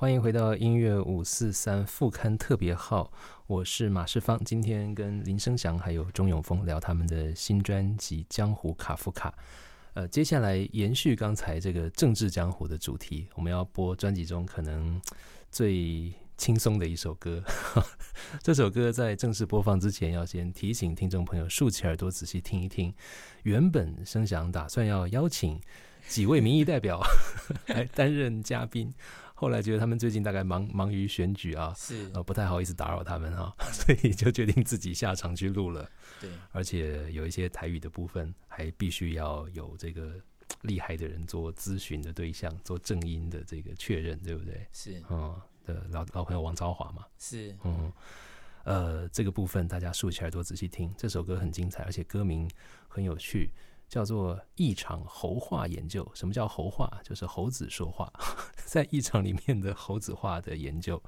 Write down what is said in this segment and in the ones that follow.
欢迎回到音乐五四三副刊特别号，我是马世芳。今天跟林生祥还有钟永峰聊他们的新专辑《江湖卡夫卡》。呃，接下来延续刚才这个政治江湖的主题，我们要播专辑中可能最轻松的一首歌。这首歌在正式播放之前，要先提醒听众朋友竖起耳朵仔细听一听。原本生祥打算要邀请几位民意代表 来担任嘉宾。后来觉得他们最近大概忙忙于选举啊，是呃不太好意思打扰他们哈，所以就决定自己下场去录了。对，而且有一些台语的部分，还必须要有这个厉害的人做咨询的对象，做正音的这个确认，对不对？是，嗯，的老老朋友王昭华嘛，是，嗯，呃，这个部分大家竖起耳朵仔细听，这首歌很精彩，而且歌名很有趣。叫做一场猴话研究。什么叫猴话？就是猴子说话，在一场里面的猴子话的研究。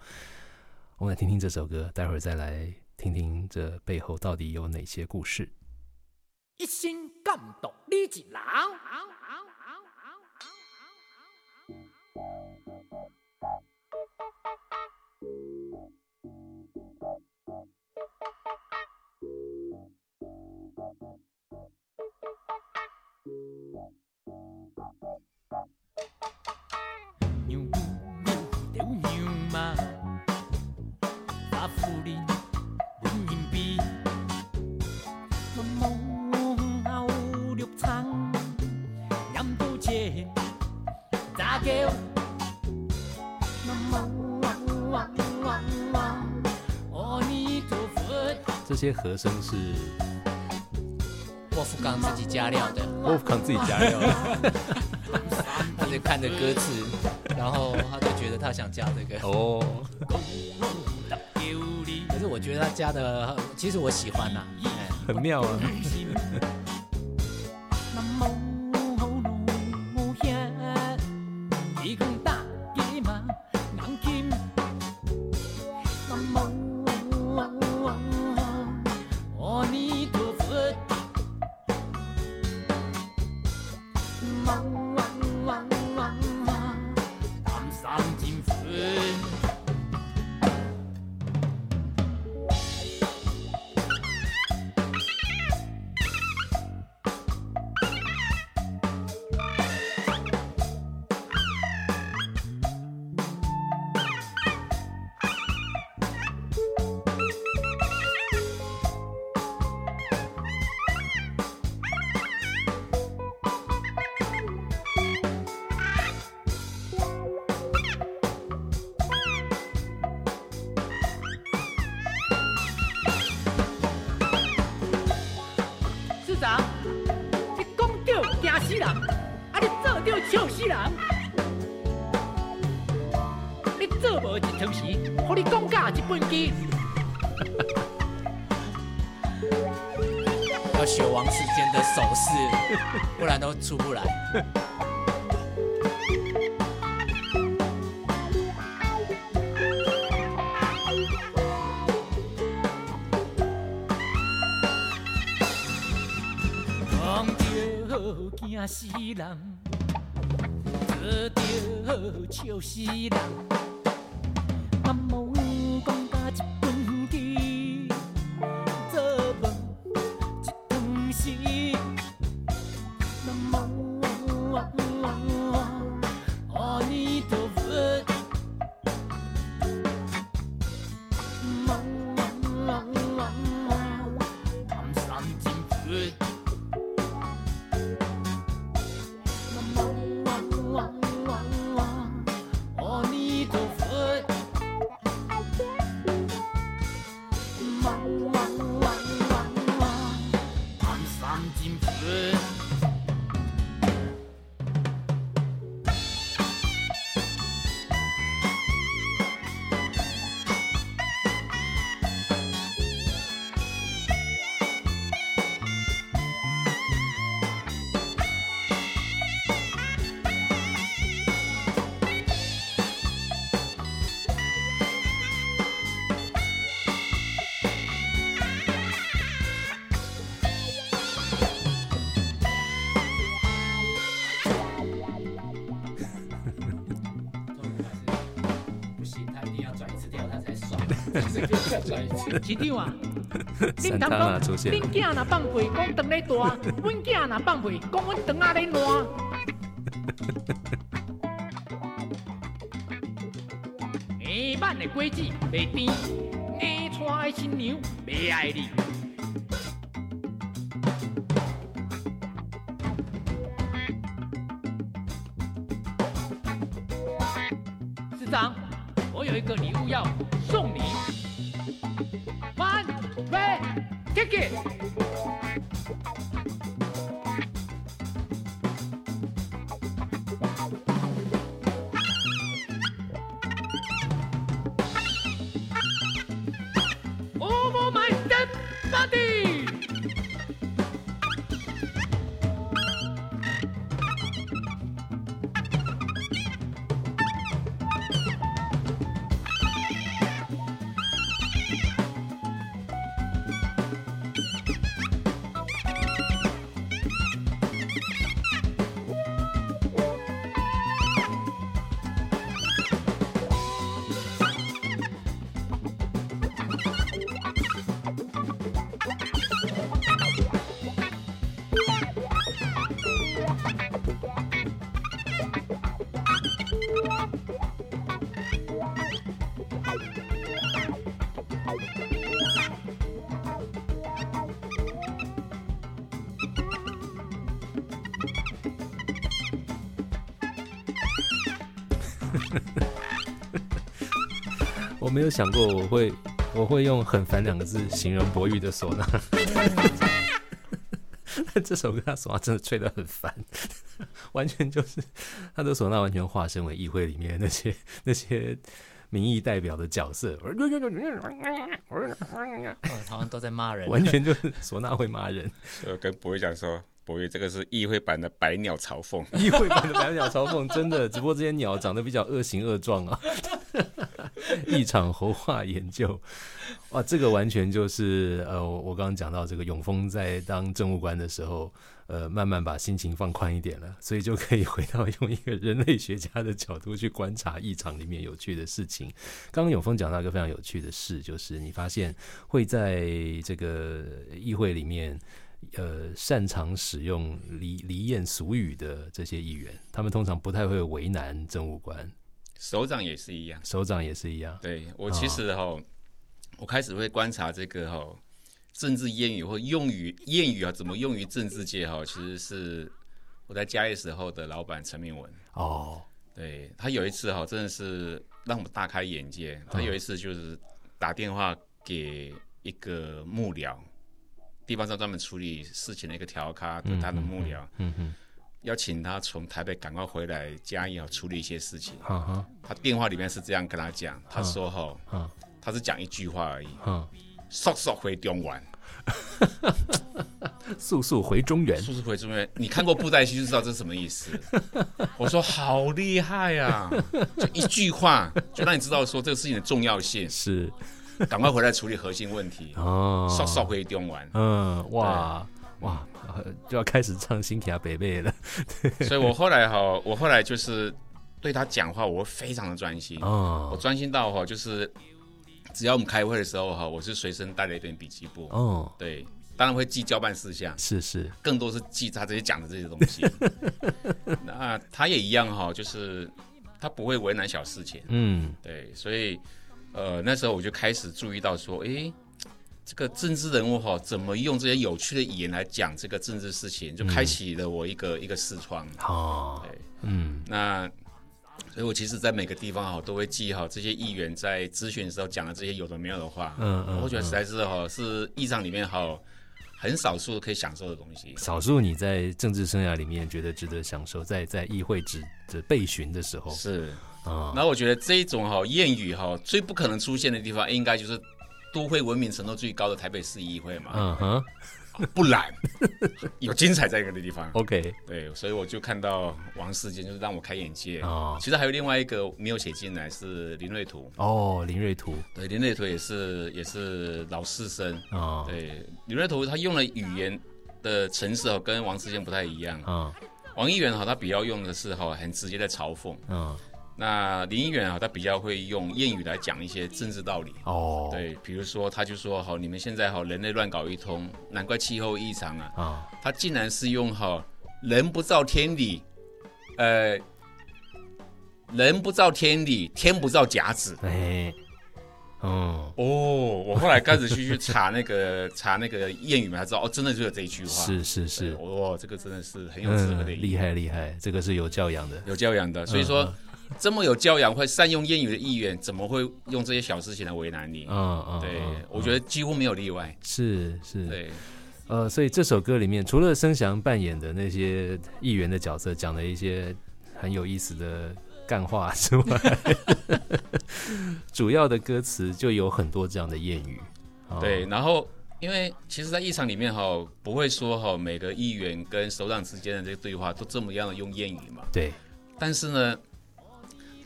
我们来听听这首歌，待会儿再来听听这背后到底有哪些故事。一心感动你一人。这些和声是沃夫冈自己加料的，沃夫冈自己加料的，他就看着歌词，然后他就觉得他想加这个哦。可是我觉得他加的，其实我喜欢呐，很妙啊。忙。要学王世坚的手势，不然都出不来。惊死人，做笑死人。市长啊，三汤啊出现恁囝若放屁讲肠咧大，阮囝若放屁讲阮肠仔咧烂。下班的果子袂甜，下娶的新娘袂爱你。Yeah. 我没有想过我会我会用很烦两个字形容博玉的唢呐。这首歌他唢呐真的吹得很烦，完全就是他的唢呐完全化身为议会里面那些 那些民意代表的角色，哦，好像都在骂人。完全就是唢呐会骂人。我跟博宇讲说，博宇这个是议会版的百鸟朝凤，议会版的百鸟朝凤，真的，只不过这些鸟长得比较恶形恶状啊。一场猴化研究，哇，这个完全就是呃，我我刚刚讲到这个永丰在当政务官的时候，呃，慢慢把心情放宽一点了，所以就可以回到用一个人类学家的角度去观察异常里面有趣的事情。刚刚永丰讲到一个非常有趣的事，就是你发现会在这个议会里面。呃，擅长使用离离艳俗语的这些议员，他们通常不太会为难政务官，首长也是一样。手掌也是一样。对我其实哈、我开始会观察这个哈、政治谚语或用语谚语啊，怎么用于政治界哈、其实是我在嘉义时候的老板陈明文。哦，对他有一次哈、真的是让我们大开眼界。他有一次就是打电话给一个幕僚，地方上专门处理事情的一个调咖，对他的幕僚，嗯哼，要请他从台北赶快回来嘉义啊，处理一些事情。哈哈，他电话里面是这样跟他讲，他说哈、嗯他是讲一句话而已，嗯，速速回中原，速速回中原。速速回中原。你看过布袋戏就知道这是什么意思。我说好厉害呀、就一句话就让你知道说这个事情的重要性，是。赶快回来处理核心问题，哦，速速回中原。嗯，哇哇，呃就要开始唱新卡北贝了。所以我后来哈，我后来就是对他讲话，我会非常的专心。我哦专心到哈，就是只要我们开会的时候哈，我是随身带了一本笔记簿。哦，对，当然会记交办事项，是是，更多是记他这些讲的这些东西。那他也一样哈，就是他不会为难小事情。嗯对，所以呃那时候我就开始注意到说，诶，这个政治人物哈，怎么用这些有趣的语言来讲这个政治事情，就开启了我一个、一个视窗。哦，对，嗯。那所以我其实，在每个地方哈，都会记好这些议员在咨询的时候讲的这些有的没有的话。嗯嗯我觉得实在是哈，是议场里面哈很少数可以享受的东西。少数你在政治生涯里面觉得值得享受，在在议会指的备询的时候。是，啊，然后我觉得这一种哈谚语哈最不可能出现的地方，应该就是都会文明程度最高的台北市议会嘛。嗯哼不然 有精彩在一个的地方。，OK，对，所以我就看到王世坚，就是让我开眼界。哦其实还有另外一个没有写进来是林瑞图，哦，林瑞图对，林瑞图也是也是老士生。哦对，林瑞图他用了语言的程式哦，跟王世坚不太一样。啊王议员哈，他比较用的是哈很直接的嘲讽。啊那林议员啊，他比较会用谚语来讲一些政治道理。哦，，对，比如说他就说好，你们现在好人类乱搞一通，难怪气候异常啊。啊，他竟然是用好人不造天理，呃，人不造天理，天不造甲子。哎，嗯，哦，我后来开始去去查那个 查那个谚语嘛，才知道哦，真的就有这一句话。是是对，是，哦，这个真的是很有智慧的嗯，厉害厉害，这个是有教养的，有教养的。所以说，这么有教养、会善用谚语的议员，怎么会用这些小事情来为难你？嗯嗯，对嗯，我觉得几乎没有例外。是是，对，呃，所以这首歌里面，除了声翔扮演的那些议员的角色讲了一些很有意思的干话之外，主要的歌词就有很多这样的谚语。哦对，，然后因为其实，在议场里面哈，不会说哈每个议员跟首长之间的这个对话都这么样的用谚语嘛。对，但是呢，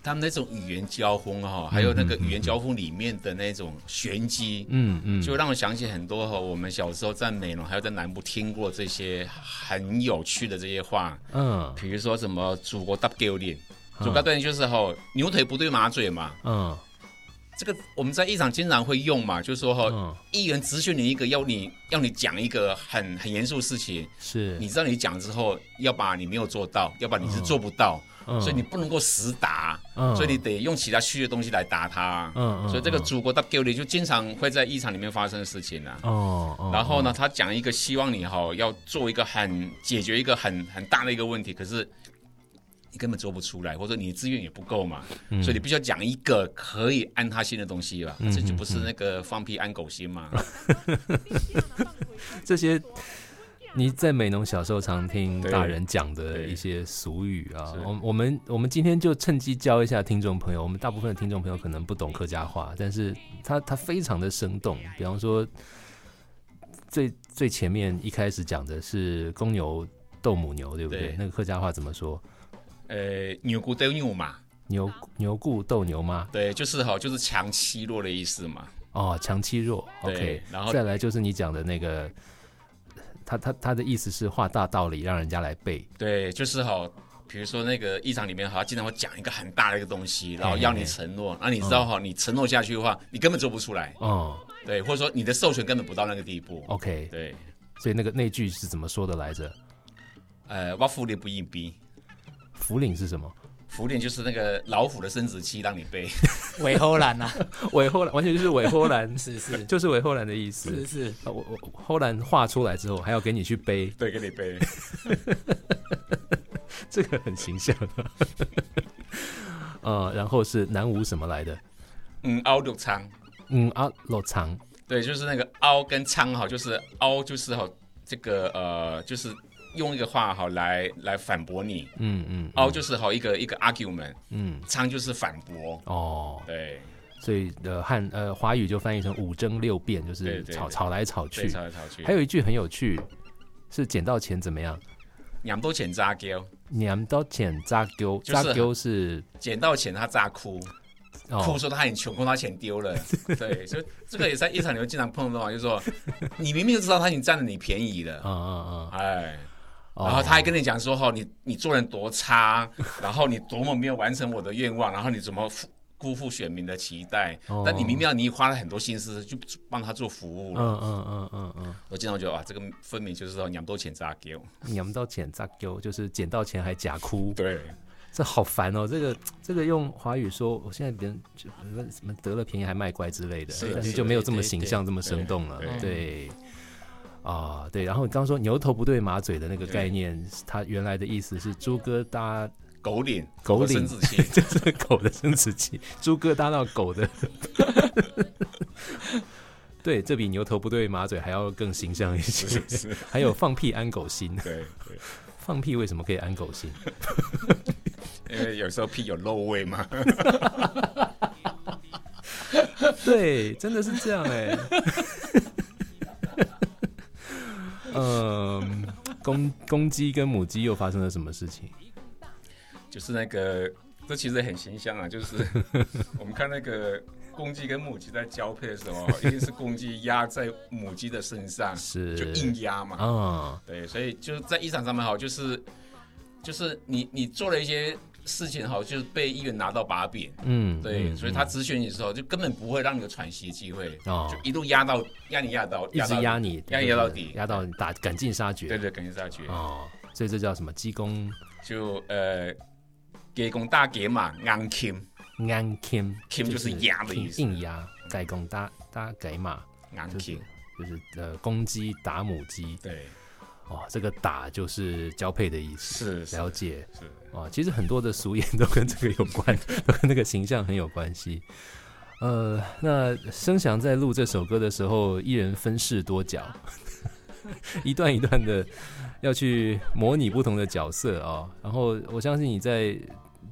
他们那种语言交锋哈，还有那个语言交锋里面的那种玄机，嗯嗯，就让我想起很多哈，我们小时候在美浓还有在南部听过这些很有趣的这些话，嗯。比如说什么“祖国大丢脸”，祖国大丢脸就是哈牛腿不对马嘴嘛。嗯。这个我们在议场经常会用嘛，就是说哈，嗯，议员咨询你一个，要你要你讲一个很很严肃的事情，是，你知道你讲之后，要把你没有做到，要把你是做不到，嗯所以你不能够实打，嗯。所以你得用其他虚的东西来打他。嗯嗯，所以这个嗯祖国的就经常会在一场里面发生的事情啊。哦哦，然后呢，他讲一个希望你哈要做一个很解决一个很很大的一个问题，可是你根本做不出来，或者你的资源也不够嘛，嗯。所以你必须要讲一个可以安他心的东西吧，嗯这就不是那个放屁安狗心嘛。这些你在美农小时候常听大人讲的一些俗语啊，我我们我们今天就趁机教一下听众朋友。我们大部分的听众朋友可能不懂客家话，但是他他非常的生动。比方说，最最前面一开始讲的是公牛斗母牛，对不对？对那个客家话怎么说？呃，牛骨斗牛嘛，牛牛骨斗牛吗？对，就是哈，就是强欺弱的意思嘛。哦，强欺弱。OK，然后再来就是你讲的那个，他他他的意思是画大道理，让人家来背。对，就是哈，比如说那个议场里面哈，他经常会讲一个很大的一个东西，然后要你承诺，那你知道哈，你承诺下去的话，你根本做不出来，哦对，或者说你的授权根本不到那个地步，，OK，对，所以那个那句是怎么说的来着？呃，挖福林不硬逼，福林是什么？福脸就是那个老虎的生殖器，让你背，尾后兰呐，尾后兰完全就是尾后兰，是是。就是尾后兰的意思。是是，啊我我后兰画出来之后，还要给你去背，对，给你背，这个很形象。呃，然后是南无什么来的？嗯，凹六仓，嗯啊，老长对，就是那个凹跟仓哈，就是凹就是哈，这个呃，就是用一个话哈来来反驳你，嗯嗯凹就是好一个一个 argument，嗯。仓就是反驳，哦，对，所以呃汉呃华语就翻译成五争六辩，就是吵吵来吵，去。吵来吵去，还有一句很有趣，是捡到钱怎么样？两多钱扎丢，捡到钱扎丢，就是扎丢是捡到钱他扎哭，哭哦说他很穷，哭他钱丢了。对，所以这个也在夜场里面经常碰到嘛，就是说你明明就知道他已经占了你便宜了，嗯嗯嗯哎，嗯，然后他还跟你讲说哈，你你做人多差，然后你多么没有完成我的愿望，然后你怎么负辜负选民的期待哦，但你明明你花了很多心思去帮他做服务了。嗯嗯嗯嗯嗯，我经常觉得哇，这个分明就是说两多钱砸给我。捡到钱扎丢就是捡到钱还假哭，对，这好烦哦。这个这个用华语说，我现在别人就什么得了便宜还卖乖之类的，就没有这么形象、这么生动了。对对。啊，对，然后你刚刚说牛头不对马嘴的那个概念，它原来的意思是猪哥搭狗脸，狗脸生殖器，就是狗的生殖器，猪哥搭到狗的。对，这比牛头不对马嘴还要更形象一些。是，还有放屁安狗心，对对，放屁为什么可以安狗心？因为有时候屁有漏味嘛。对，真的是这样哎、嗯，公公鸡跟母鸡又发生了什么事情？就是那个，这其实很形象啊，就是 我们看那个公鸡跟母鸡在交配的时候，一定是公鸡压在母鸡的身上，是就硬压嘛。啊，对，所以就是在一场上面好，就是就是你你做了一些事情好就是被议员拿到把柄，嗯，对，嗯所以他咨询你的时候就根本不会让你有喘息的机会，哦就一路压到压你压到一直到压你，压你压到底，压到你打赶尽杀绝。对对，赶尽杀绝，哦，所以这叫什么？鸡公就呃给公大给嘛，硬 kim 安 kim kim 就是压的意思，硬压，给公搭搭给马，硬就是 kim，就是呃公鸡打母鸡。对，哦，这个打就是交配的意思。是是了解。是，哦，其实很多的俗谚 都跟这个有关，都跟那个形象很有关系。呃，那声翔在录这首歌的时候，一人分饰多角，一段一段的要去模拟不同的角色啊、哦。然后我相信你在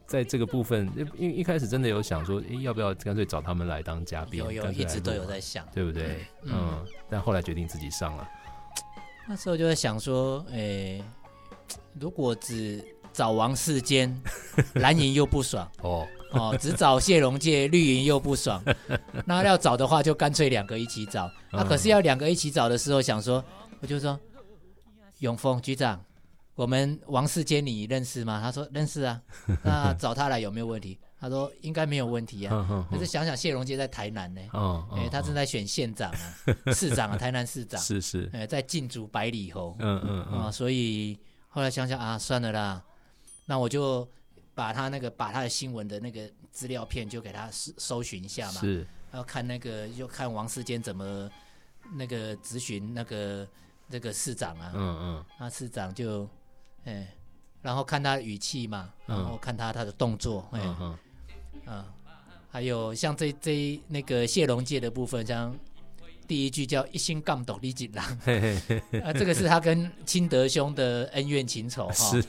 在这个部分，因为一开始真的有想说，诶，要不要干脆找他们来当嘉宾？有有一直都有在想。对不对？嗯嗯但后来决定自己上了。那时候就在想说，诶、如果只找王世坚，蓝营又不爽哦，哦，只找谢龙介，绿营又不爽，那要找的话就干脆两个一起找。那、嗯可是要两个一起找的时候，想说，我就说，永丰局长，我们王世坚你认识吗？他说认识啊，那找他来有没有问题？他说应该没有问题啊。可是想想谢龙介在台南呢，哦，哎、哦他正在选县长啊，市长啊，台南市长，是是，哎、在禁足百里侯。嗯嗯啊，嗯，所以后来想想啊，算了啦，那我就把他那个把他的新闻的那个资料片就给他搜搜寻一下嘛，是。然后看那个就看王世坚怎么那个咨询那个那个市长啊，嗯嗯。那市长就哎，然后看他的语气嘛，嗯然后看他他的动作，哎嗯嗯，啊，还有像这这那个谢龙介的部分，像。第一句叫“一心杠斗李锦郎”，啊，这个是他跟清德兄的恩怨情仇哈。是，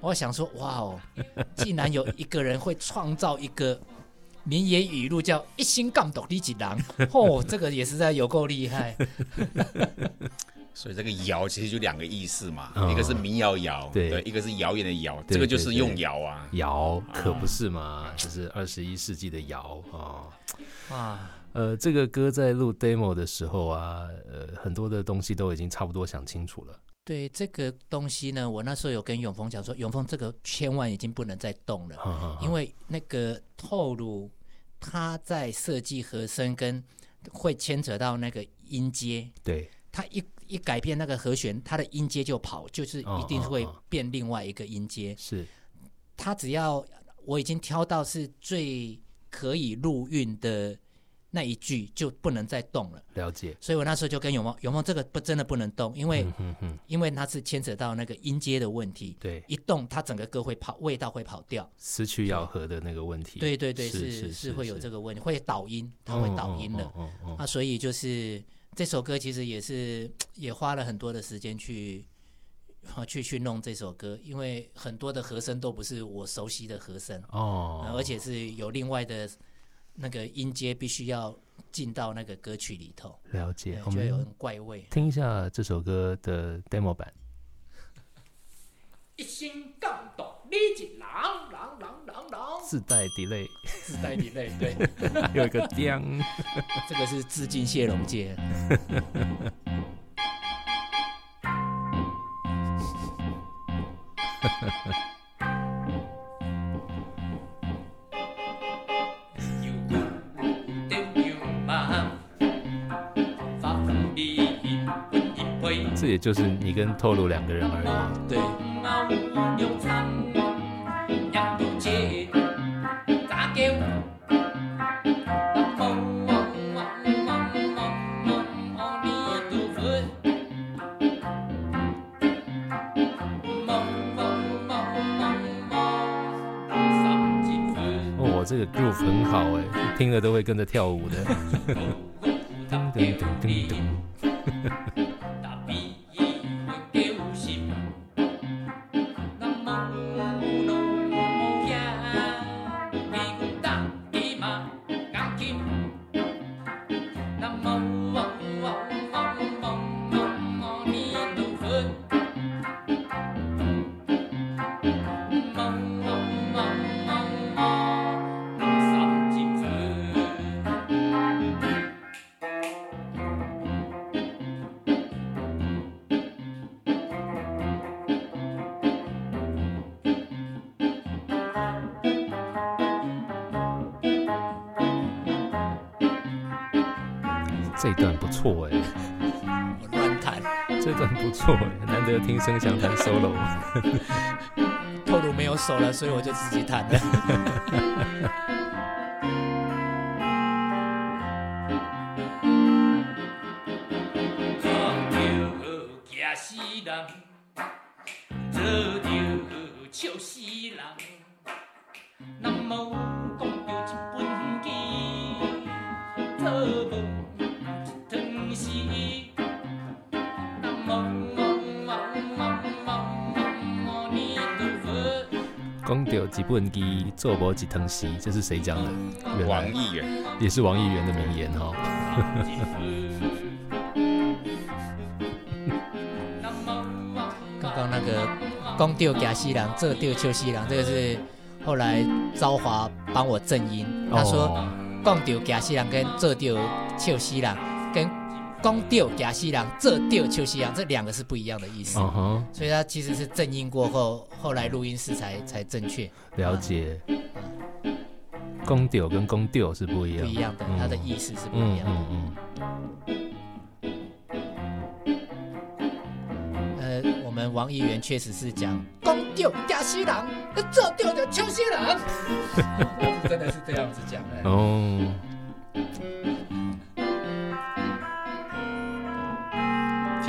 我想说，哇哦，竟然有一个人会创造一个名言语录，叫“一心杠斗李锦郎”，哦，这个也实在有够厉害。所以这个谣其实就两个意思嘛，嗯。一个是民谣谣，对。一个是谣言的谣，对这个就是用谣啊，谣可不是嘛，这是二十一世纪的谣啊。哇，呃，这个歌在录 demo 的时候啊，呃，很多的东西都已经差不多想清楚了。对这个东西呢，我那时候有跟永峰讲说，永峰这个千万已经不能再动了，因为那个透露他在设计和声跟会牵扯到那个音阶，对，他一一改变那个和弦，它的音阶就跑，就是一定会变另外一个音阶。是。他只要我已经挑到是最可以录韵的那一句，就不能再动了。了解。所以我那时候就跟永梦，永梦这个不真的不能动，因为、嗯哼哼，因为它是牵扯到那个音阶的问题，对，一动它整个歌会跑，味道会跑掉。失去咬合的那个问题。对对对，是是是会有这个，问题，会导音，它会导音的。哦哦哦哦那所以就是这首歌其实也是也花了很多的时间去啊去去弄这首歌，因为很多的和声都不是我熟悉的和声，哦呃，而且是有另外的那个音阶必须要进到那个歌曲里头，了解对。我就会有们很怪味。听一下这首歌的 demo 版。一心杠斗李锦郎，郎郎郎郎，自带 delay，自带你泪，对，有一个叮，这个是致敬谢龙介。就是你跟透露两个人而已。对，哦，这个 groove 很好哎，听了都会跟着跳舞的。噔噔噔噔这一段不错哎，我乱弹，这段不错哎，难得听声响弹 solo。透露没有手了，所以我就自己弹了。本机做无几藤席，这是谁讲的？王议员，也是王议员的名言哈、刚刚那个公丢假西郎，这丢秋西郎，这个是后来昭华帮我正音，他说哦。公丢假西郎跟这丢秋西郎跟公丢假西郎这丢秋西郎这两个是不一样的意思，所以它其实是正音过后，后来录音师才才正确，了解。公丢跟公丢是不一样，不一样的，嗯。它的意思是不一嗯样的。嗯呃，我们王议员确实是讲公丢假西郎，这丢的秋西郎，真的是这样子讲的。嗯，哦，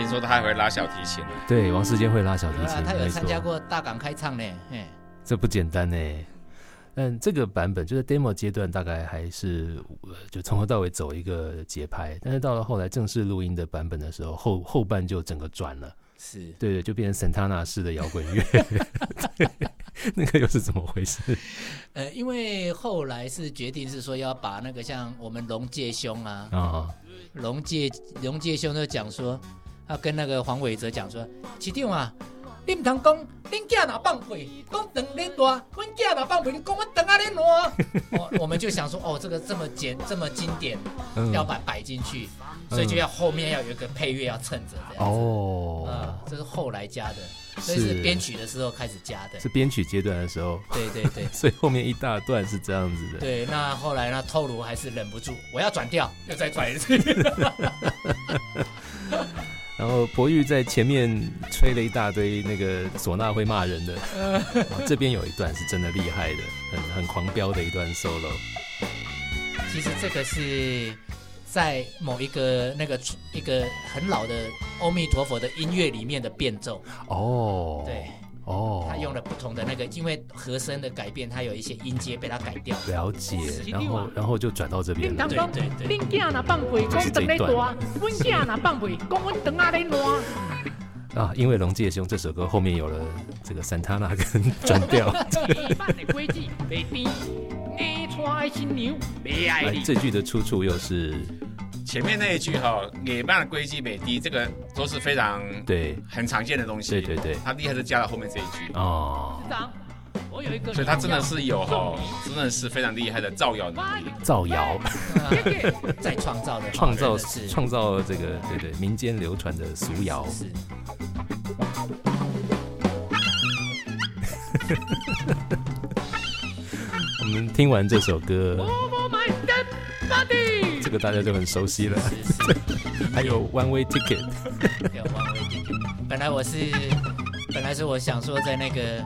听说他还会拉小提琴呢。对，王世坚会拉小提琴，啊，他有没参加错，过大港开唱呢，嘿，这不简单呢。但这个版本就是 demo 阶段，大概还是呃就从头到尾走一个节拍，但是到了后来正式录音的版本的时候，后后半就整个转了，是对对，就变成 Santana 式的摇滚乐，对，那个又是怎么回事？呃，因为后来是决定是说要把那个像我们龙介兄啊，啊，龙介龙介兄就讲说，要跟那个黄伟哲讲说，市长啊，你唔通讲恁囝若放屁，讲长恁大，阮囝若放屁，你讲阮长啊恁烂。哦，我们就想说，哦，这个这么简这么经典，嗯要把摆进去，所以就要后面要有一个配乐要衬着这样子。哦啊，，这是后来加的，所以是是编曲的时候开始加的。是编曲阶段的时候，对对对 所以后面一大段是这样子的。对，那后来呢，透露还是忍不住，我要转调，又再转一次。然后博玉在前面吹了一大堆那个唢呐会骂人的，啊这边有一段是真的厉害的，很很狂飙的一段 solo。其实这个是在某一个那个一个很老的阿弥陀佛的音乐里面的变奏，哦，对，哦，他用了不同的那个，因为和声的改变，他有一些音阶被他改掉。了解，然后然后就转到这边了恁。对通讲，对对，恁囝若放屁，讲长咧大；阮囝若放屁，讲阮长啊咧烂。啊，因为龙介兄这首歌后面有了这个 Santana 跟转调。这句的出处又是前面那一句哈，野蛮的规矩美低，这个都是非常对。很常见的东西。对对对。他厉害是加了后面这一句，哦，市长，我有一个，所以他真的是有哈，真的是非常厉害的造谣能力。造谣。啊再创造的创造是创造这个对对民间流传的俗谣。是 我们听完这首歌，Over my dead body。这个大家就很熟悉了。是是。还有 One Way Ticket，有王维弟弟。本来我是，本来是我想说，在那个，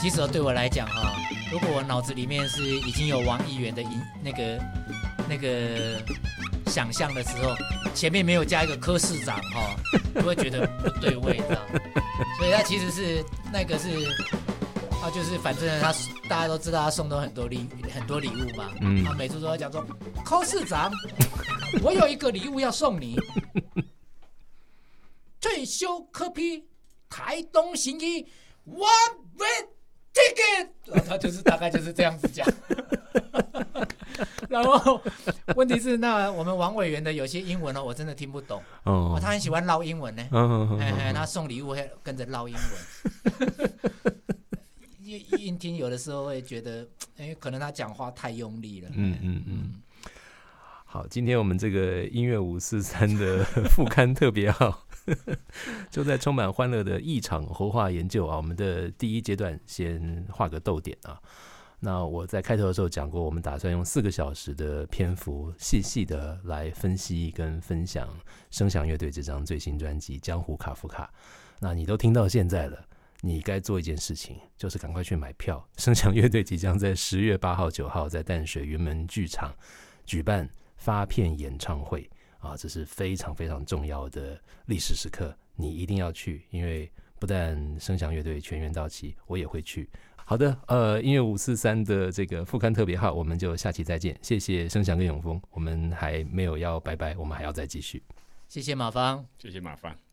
其实对我来讲哈，如果我脑子里面是已经有王议员的影那个那个想象的时候，前面没有加一个科市长哈，就会觉得不对味，这样。所以他其实是那个是。啊，就是反正他大家都知道他送都很多礼很多礼物嘛，嗯他每次都要讲说，寇市长，我有一个礼物要送你，退休科批台东行医 one way ticket，他就是大概就是这样子讲。然后问题是，那我们王委员的有些英文呢，我真的听不懂。哦哦，他很喜欢唠英文呢。嗯哎哎，他送礼物还跟着唠英文。一一听有的时候会觉得，哎，可能他讲话太用力了。嗯嗯嗯。好，今天我们这个音乐五四三的副刊特别号，就在充满欢乐的异场活化研究啊，我们的第一阶段先画个逗点啊。那我在开头的时候讲过，我们打算用四个小时的篇幅，细细的来分析跟分享声响乐队这张最新专辑《江湖卡夫卡》。那你都听到现在了，你该做一件事情，就是赶快去买票。声响乐队即将在十月八号、九号在淡水云门剧场举办发片演唱会啊，这是非常非常重要的历史时刻，你一定要去，因为不但声响乐队全员到齐，我也会去。好的，呃，音乐五四三的这个副刊特别号，我们就下期再见。谢谢声响跟永峰，我们还没有要拜拜，我们还要再继续。谢谢马芳。谢谢马芳。